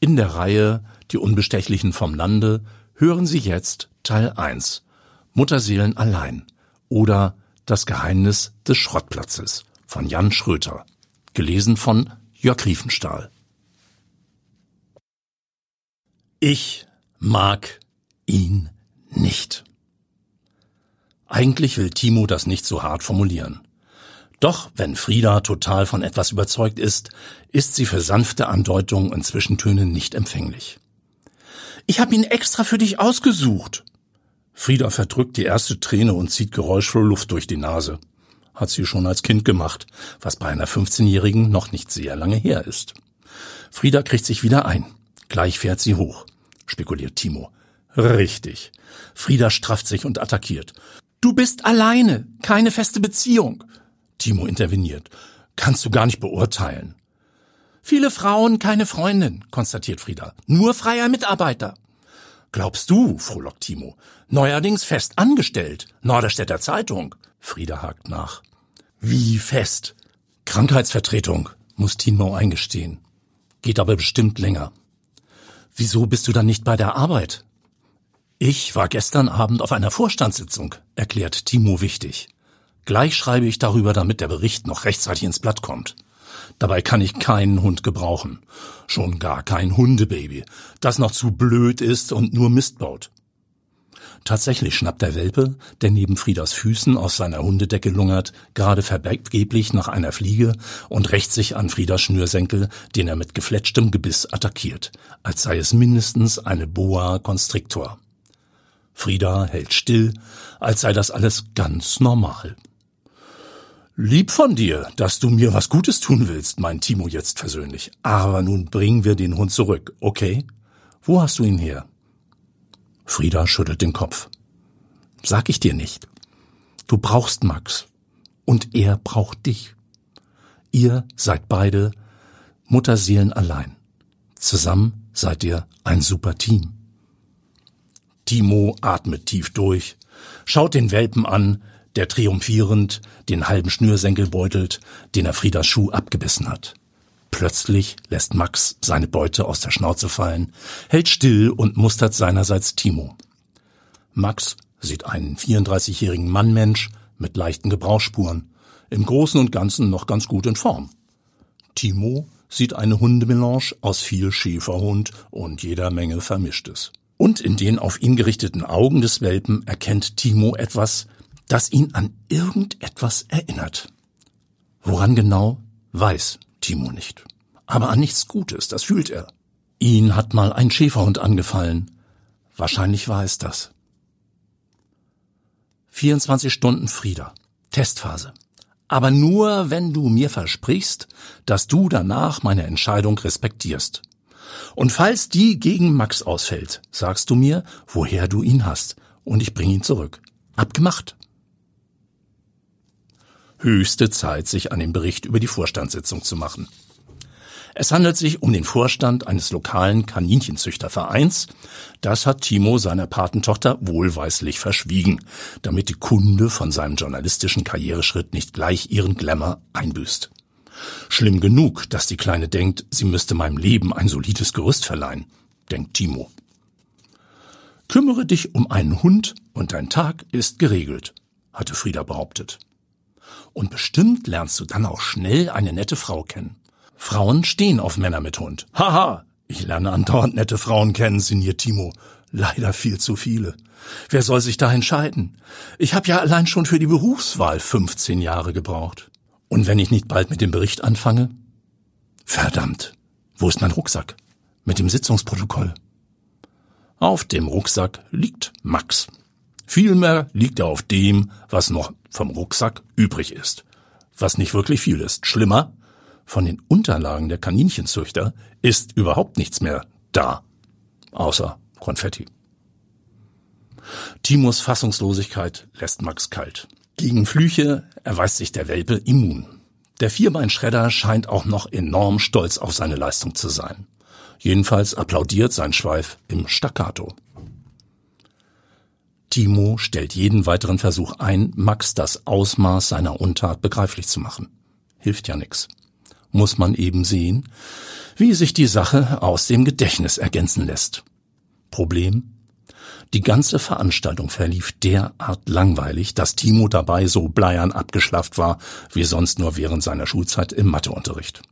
In der Reihe Die Unbestechlichen vom Lande hören Sie jetzt Teil 1 Mutterseelen allein oder Das Geheimnis des Schrottplatzes von Jan Schröter, gelesen von Jörg Riefenstahl. Ich mag ihn nicht. Eigentlich will Timo das nicht so hart formulieren. Doch wenn Frieda total von etwas überzeugt ist, ist sie für sanfte Andeutungen und Zwischentöne nicht empfänglich. Ich habe ihn extra für dich ausgesucht. Frieda verdrückt die erste Träne und zieht geräuschvoll Luft durch die Nase. Hat sie schon als Kind gemacht, was bei einer 15-Jährigen noch nicht sehr lange her ist. Frieda kriegt sich wieder ein. Gleich fährt sie hoch, spekuliert Timo. Richtig. Frieda strafft sich und attackiert. Du bist alleine, keine feste Beziehung. Timo interveniert. Kannst du gar nicht beurteilen. Viele Frauen, keine Freundin, konstatiert Frieda. Nur freier Mitarbeiter. Glaubst du, frohlockt Timo. Neuerdings fest angestellt. Norderstädter Zeitung. Frieda hakt nach. Wie fest? Krankheitsvertretung, muss Timo eingestehen. Geht aber bestimmt länger. Wieso bist du dann nicht bei der Arbeit? Ich war gestern Abend auf einer Vorstandssitzung, erklärt Timo wichtig. Gleich schreibe ich darüber, damit der Bericht noch rechtzeitig ins Blatt kommt. Dabei kann ich keinen Hund gebrauchen. Schon gar kein Hundebaby, das noch zu blöd ist und nur Mist baut. Tatsächlich schnappt der Welpe, der neben Friedas Füßen aus seiner Hundedecke lungert, gerade vergeblich nach einer Fliege und rächt sich an Friedas Schnürsenkel, den er mit gefletschtem Gebiss attackiert, als sei es mindestens eine Boa Constrictor. Frieda hält still, als sei das alles ganz normal. Lieb von dir, dass du mir was Gutes tun willst, meint Timo jetzt versöhnlich. Aber nun bringen wir den Hund zurück, okay? Wo hast du ihn her? Frieda schüttelt den Kopf. Sag ich dir nicht. Du brauchst Max. Und er braucht dich. Ihr seid beide Mutterseelen allein. Zusammen seid ihr ein super Team. Timo atmet tief durch, schaut den Welpen an, der triumphierend den halben Schnürsenkel beutelt, den er Friedas Schuh abgebissen hat. Plötzlich lässt Max seine Beute aus der Schnauze fallen, hält still und mustert seinerseits Timo. Max sieht einen 34-jährigen Mannmensch mit leichten Gebrauchsspuren, im Großen und Ganzen noch ganz gut in Form. Timo sieht eine Hundemelange aus viel Schäferhund und jeder Menge Vermischtes. Und in den auf ihn gerichteten Augen des Welpen erkennt Timo etwas, das ihn an irgendetwas erinnert. Woran genau, weiß Timo nicht. Aber an nichts Gutes, das fühlt er. Ihn hat mal ein Schäferhund angefallen. Wahrscheinlich war es das. 24 Stunden Frieda. Testphase. Aber nur, wenn du mir versprichst, dass du danach meine Entscheidung respektierst. Und falls die gegen Max ausfällt, sagst du mir, woher du ihn hast, und ich bring ihn zurück. Abgemacht. Höchste Zeit, sich an den Bericht über die Vorstandssitzung zu machen. Es handelt sich um den Vorstand eines lokalen Kaninchenzüchtervereins. Das hat Timo seiner Patentochter wohlweislich verschwiegen, damit die Kunde von seinem journalistischen Karriereschritt nicht gleich ihren Glamour einbüßt. Schlimm genug, dass die Kleine denkt, sie müsste meinem Leben ein solides Gerüst verleihen, denkt Timo. Kümmere dich um einen Hund und dein Tag ist geregelt, hatte Frieda behauptet. Und bestimmt lernst du dann auch schnell eine nette Frau kennen. Frauen stehen auf Männer mit Hund. Haha, ich lerne andauernd nette Frauen kennen, sinniert Timo. Leider viel zu viele. Wer soll sich da entscheiden? Ich habe ja allein schon für die Berufswahl 15 Jahre gebraucht. Und wenn ich nicht bald mit dem Bericht anfange? Verdammt, wo ist mein Rucksack? Mit dem Sitzungsprotokoll. Auf dem Rucksack liegt Max. Vielmehr liegt er auf dem, was noch vom Rucksack übrig ist. Was nicht wirklich viel ist. Schlimmer, von den Unterlagen der Kaninchenzüchter ist überhaupt nichts mehr da. Außer Konfetti. Timos Fassungslosigkeit lässt Max kalt. Gegen Flüche erweist sich der Welpe immun. Der Vierbeinschredder scheint auch noch enorm stolz auf seine Leistung zu sein. Jedenfalls applaudiert sein Schweif im Staccato. Timo stellt jeden weiteren Versuch ein, Max das Ausmaß seiner Untat begreiflich zu machen. Hilft ja nix. Muss man eben sehen, wie sich die Sache aus dem Gedächtnis ergänzen lässt. Problem? Die ganze Veranstaltung verlief derart langweilig, dass Timo dabei so bleiern abgeschlafft war, wie sonst nur während seiner Schulzeit im Matheunterricht.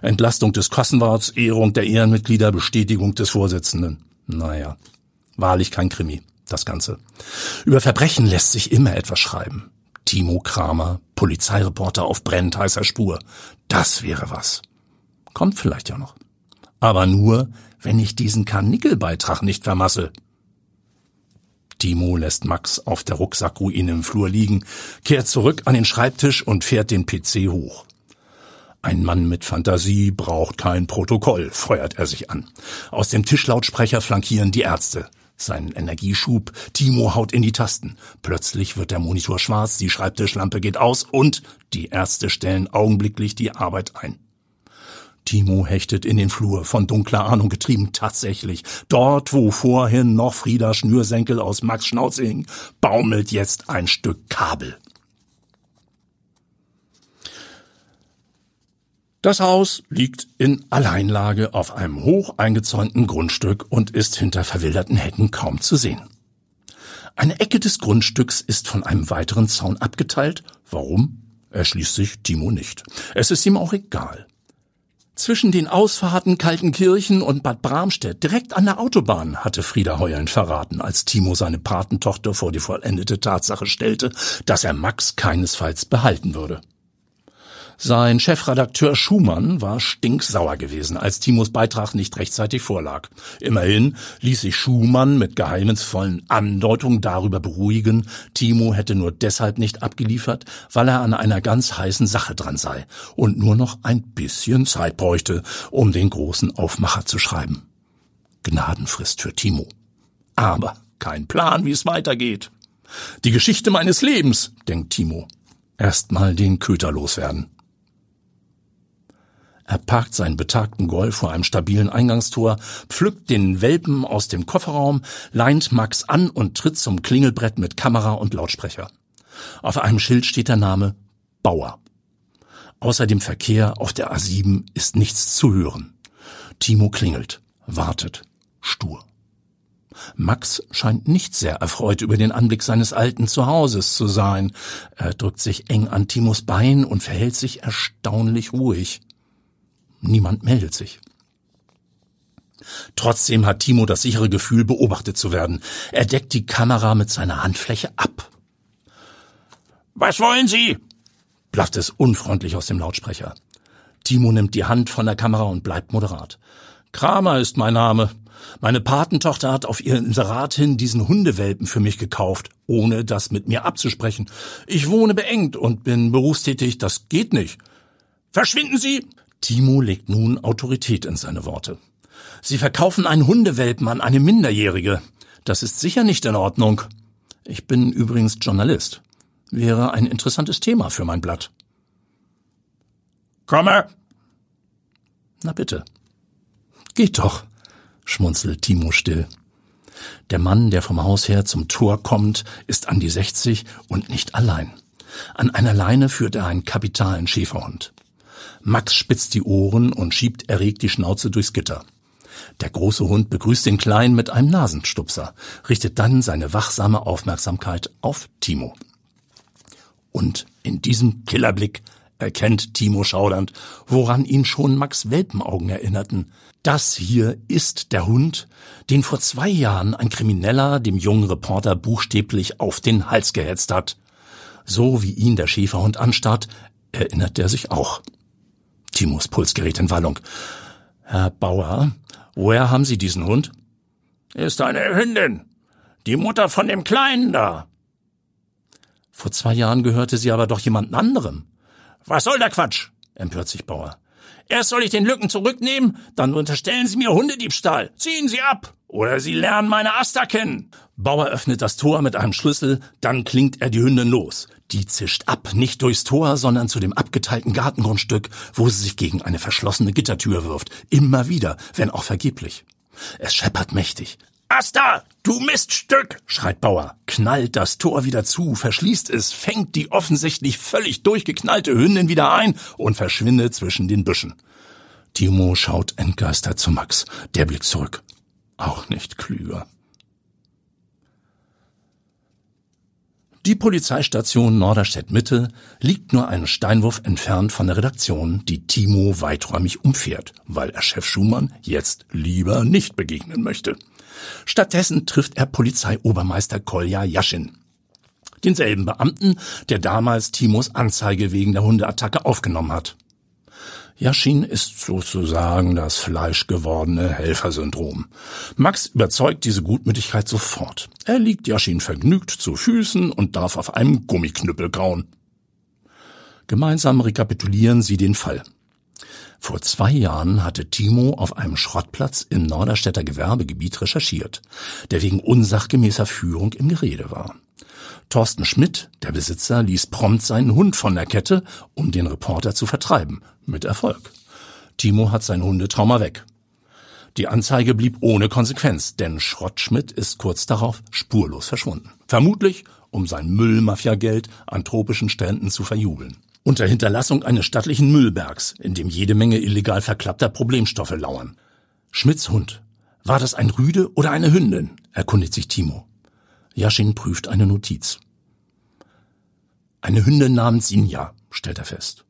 Entlastung des Kassenwarts, Ehrung der Ehrenmitglieder, Bestätigung des Vorsitzenden. Naja, wahrlich kein Krimi, das Ganze. Über Verbrechen lässt sich immer etwas schreiben. Timo Kramer, Polizeireporter auf brennend heißer Spur. Das wäre was. Kommt vielleicht ja noch. Aber nur, wenn ich diesen Karnickelbeitrag nicht vermassel. Timo lässt Max auf der Rucksackruine im Flur liegen, kehrt zurück an den Schreibtisch und fährt den PC hoch. Ein Mann mit Fantasie braucht kein Protokoll, feuert er sich an. Aus dem Tischlautsprecher flankieren die Ärzte. Sein Energieschub, Timo haut in die Tasten. Plötzlich wird der Monitor schwarz, die Schreibtischlampe geht aus und die Ärzte stellen augenblicklich die Arbeit ein. Timo hechtet in den Flur, von dunkler Ahnung getrieben, tatsächlich. Dort, wo vorhin noch Frieda Schnürsenkel aus Max Schnauze hing, baumelt jetzt ein Stück Kabel. Das Haus liegt in Alleinlage auf einem hoch eingezäunten Grundstück und ist hinter verwilderten Hecken kaum zu sehen. Eine Ecke des Grundstücks ist von einem weiteren Zaun abgeteilt. Warum? Erschließt sich Timo nicht. Es ist ihm auch egal. Zwischen den Ausfahrten Kaltenkirchen und Bad Bramstedt, direkt an der Autobahn, hatte Frieda heulend verraten, als Timo seine Patentochter vor die vollendete Tatsache stellte, dass er Max keinesfalls behalten würde. Sein Chefredakteur Schumann war stinksauer gewesen, als Timos Beitrag nicht rechtzeitig vorlag. Immerhin ließ sich Schumann mit geheimnisvollen Andeutungen darüber beruhigen, Timo hätte nur deshalb nicht abgeliefert, weil er an einer ganz heißen Sache dran sei und nur noch ein bisschen Zeit bräuchte, um den großen Aufmacher zu schreiben. Gnadenfrist für Timo. Aber kein Plan, wie es weitergeht. Die Geschichte meines Lebens, denkt Timo. Erstmal den Köter loswerden. Er parkt seinen betagten Golf vor einem stabilen Eingangstor, pflückt den Welpen aus dem Kofferraum, leint Max an und tritt zum Klingelbrett mit Kamera und Lautsprecher. Auf einem Schild steht der Name Bauer. Außer dem Verkehr auf der A7 ist nichts zu hören. Timo klingelt, wartet, stur. Max scheint nicht sehr erfreut über den Anblick seines alten Zuhauses zu sein. Er drückt sich eng an Timos Bein und verhält sich erstaunlich ruhig. Niemand meldet sich. Trotzdem hat Timo das sichere Gefühl, beobachtet zu werden. Er deckt die Kamera mit seiner Handfläche ab. Was wollen Sie? blafft es unfreundlich aus dem Lautsprecher. Timo nimmt die Hand von der Kamera und bleibt moderat. Kramer ist mein Name. Meine Patentochter hat auf ihr Inserat hin diesen Hundewelpen für mich gekauft, ohne das mit mir abzusprechen. Ich wohne beengt und bin berufstätig, das geht nicht. Verschwinden Sie! Timo legt nun Autorität in seine Worte. Sie verkaufen einen Hundewelpen an eine Minderjährige. Das ist sicher nicht in Ordnung. Ich bin übrigens Journalist. Wäre ein interessantes Thema für mein Blatt. Komme! Na bitte. Geht doch, schmunzelt Timo still. Der Mann, der vom Haus her zum Tor kommt, ist an die 60 und nicht allein. An einer Leine führt er einen kapitalen Schäferhund. Max spitzt die Ohren und schiebt erregt die Schnauze durchs Gitter. Der große Hund begrüßt den Kleinen mit einem Nasenstupser, richtet dann seine wachsame Aufmerksamkeit auf Timo. Und in diesem Killerblick erkennt Timo schaudernd, woran ihn schon Max Welpenaugen erinnerten. Das hier ist der Hund, den vor zwei Jahren ein Krimineller dem jungen Reporter buchstäblich auf den Hals gehetzt hat. So wie ihn der Schäferhund anstarrt, erinnert er sich auch. Timos Puls in Wallung. Herr Bauer, woher haben Sie diesen Hund? Ist eine Hündin. Die Mutter von dem Kleinen da. Vor zwei Jahren gehörte sie aber doch jemand anderem. Was soll der Quatsch? empört sich Bauer. Erst soll ich den Lücken zurücknehmen, dann unterstellen Sie mir Hundediebstahl. Ziehen Sie ab! Oder Sie lernen meine Asta kennen. Bauer öffnet das Tor mit einem Schlüssel, dann klingt er die Hündin los. Die zischt ab, nicht durchs Tor, sondern zu dem abgeteilten Gartengrundstück, wo sie sich gegen eine verschlossene Gittertür wirft. Immer wieder, wenn auch vergeblich. Es scheppert mächtig. Asta, du Miststück, schreit Bauer, knallt das Tor wieder zu, verschließt es, fängt die offensichtlich völlig durchgeknallte Hündin wieder ein und verschwindet zwischen den Büschen. Timo schaut entgeistert zu Max. Der blickt zurück. Auch nicht klüger. Die Polizeistation Norderstedt Mitte liegt nur einen Steinwurf entfernt von der Redaktion, die Timo weiträumig umfährt, weil er Chef Schumann jetzt lieber nicht begegnen möchte. Stattdessen trifft er Polizeiobermeister Kolja Jaschin. Denselben Beamten, der damals Timos Anzeige wegen der Hundeattacke aufgenommen hat. Yashin ist sozusagen das fleischgewordene Helfersyndrom. Max überzeugt diese Gutmütigkeit sofort. Er liegt Yashin vergnügt zu Füßen und darf auf einem Gummiknüppel kauen. Gemeinsam rekapitulieren sie den Fall. Vor zwei Jahren hatte Timo auf einem Schrottplatz im Norderstädter Gewerbegebiet recherchiert, der wegen unsachgemäßer Führung im Gerede war. Thorsten Schmidt, der Besitzer, ließ prompt seinen Hund von der Kette, um den Reporter zu vertreiben. Mit Erfolg. Timo hat sein Hundetrauma weg. Die Anzeige blieb ohne Konsequenz, denn Schrottschmidt ist kurz darauf spurlos verschwunden. Vermutlich, um sein Müllmafiageld an tropischen Stränden zu verjubeln. Unter Hinterlassung eines stattlichen Müllbergs, in dem jede Menge illegal verklappter Problemstoffe lauern. Schmidts Hund. War das ein Rüde oder eine Hündin? erkundigt sich Timo. Yashin prüft eine Notiz. Eine Hündin namens Sinja, stellt er fest.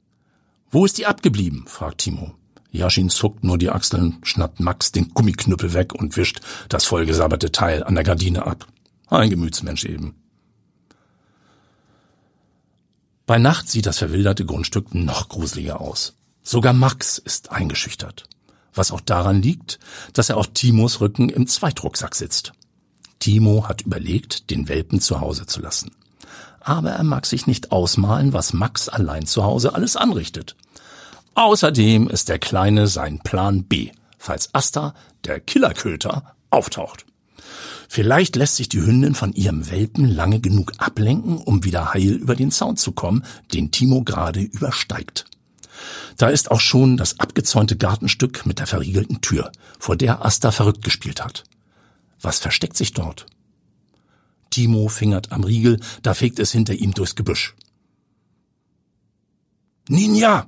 Wo ist die abgeblieben? fragt Timo. Yashin zuckt nur die Achseln, schnappt Max den Gummiknüppel weg und wischt das vollgesabberte Teil an der Gardine ab. Ein Gemütsmensch eben. Bei Nacht sieht das verwilderte Grundstück noch gruseliger aus. Sogar Max ist eingeschüchtert. Was auch daran liegt, dass er auf Timos Rücken im Zweitrucksack sitzt. Timo hat überlegt, den Welpen zu Hause zu lassen. Aber er mag sich nicht ausmalen, was Max allein zu Hause alles anrichtet. Außerdem ist der Kleine sein Plan B, falls Asta, der Killerköter, auftaucht. Vielleicht lässt sich die Hündin von ihrem Welpen lange genug ablenken, um wieder heil über den Zaun zu kommen, den Timo gerade übersteigt. Da ist auch schon das abgezäunte Gartenstück mit der verriegelten Tür, vor der Asta verrückt gespielt hat. Was versteckt sich dort? Timo fingert am Riegel, da fegt es hinter ihm durchs Gebüsch. Ninja!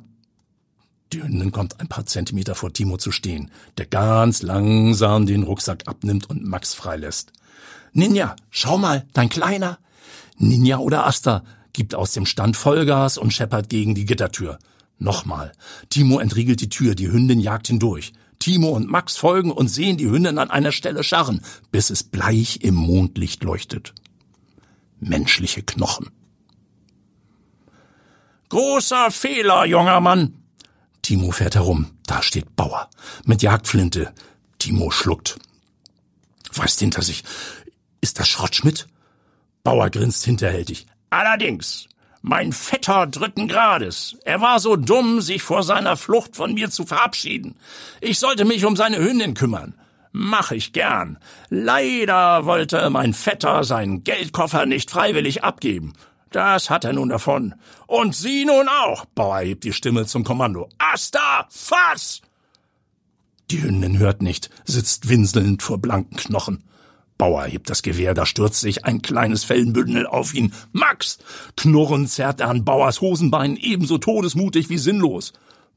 Die Hündin kommt ein paar Zentimeter vor Timo zu stehen, der ganz langsam den Rucksack abnimmt und Max freilässt. Ninja, schau mal, dein Kleiner! Ninja oder Asta gibt aus dem Stand Vollgas und scheppert gegen die Gittertür. Nochmal. Timo entriegelt die Tür, die Hündin jagt hindurch. Timo und Max folgen und sehen die Hündin an einer Stelle scharren, bis es bleich im Mondlicht leuchtet. Menschliche Knochen. Großer Fehler, junger Mann. Timo fährt herum. Da steht Bauer. Mit Jagdflinte. Timo schluckt. Weist hinter sich. Ist das Schrottschmidt? Bauer grinst hinterhältig. Allerdings. Mein Vetter dritten Grades. Er war so dumm, sich vor seiner Flucht von mir zu verabschieden. Ich sollte mich um seine Hündin kümmern. Mach ich gern. Leider wollte mein Vetter seinen Geldkoffer nicht freiwillig abgeben. Das hat er nun davon. Und Sie nun auch. Bauer hebt die Stimme zum Kommando. Asta, fass! Die Hündin hört nicht, sitzt winselnd vor blanken Knochen. Bauer hebt das Gewehr, da stürzt sich ein kleines Fellenbündel auf ihn. Max! Knurrend zerrt er an Bauers Hosenbein, ebenso todesmutig wie sinnlos.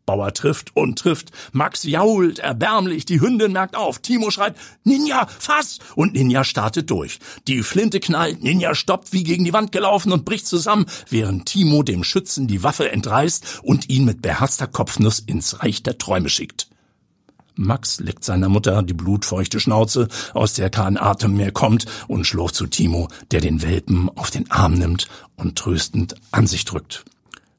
Bauer trifft und trifft. Max jault erbärmlich, die Hündin merkt auf. Timo schreit, Ninja, fass! Und Ninja startet durch. Die Flinte knallt, Ninja stoppt wie gegen die Wand gelaufen und bricht zusammen, während Timo dem Schützen die Waffe entreißt und ihn mit beherzter Kopfnuss ins Reich der Träume schickt. Max leckt seiner Mutter die blutfeuchte Schnauze, aus der kein Atem mehr kommt, und schlurft zu Timo, der den Welpen auf den Arm nimmt und tröstend an sich drückt.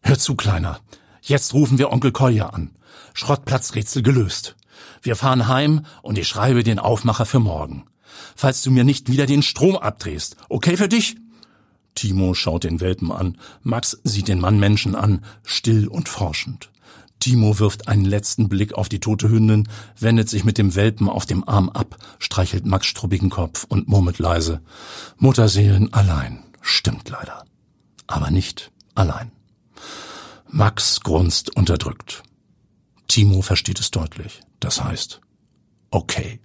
Hör zu, Kleiner. Jetzt rufen wir Onkel Kolja an. Schrottplatzrätsel gelöst. Wir fahren heim und ich schreibe den Aufmacher für morgen. Falls du mir nicht wieder den Strom abdrehst. Okay für dich? Timo schaut den Welpen an. Max sieht den Mann Menschen an, still und forschend. Timo wirft einen letzten Blick auf die tote Hündin, wendet sich mit dem Welpen auf dem Arm ab, streichelt Max strubbigen Kopf und murmelt leise. Mutterseelen allein. Stimmt leider. Aber nicht allein. Max grunzt unterdrückt. Timo versteht es deutlich. Das heißt, okay.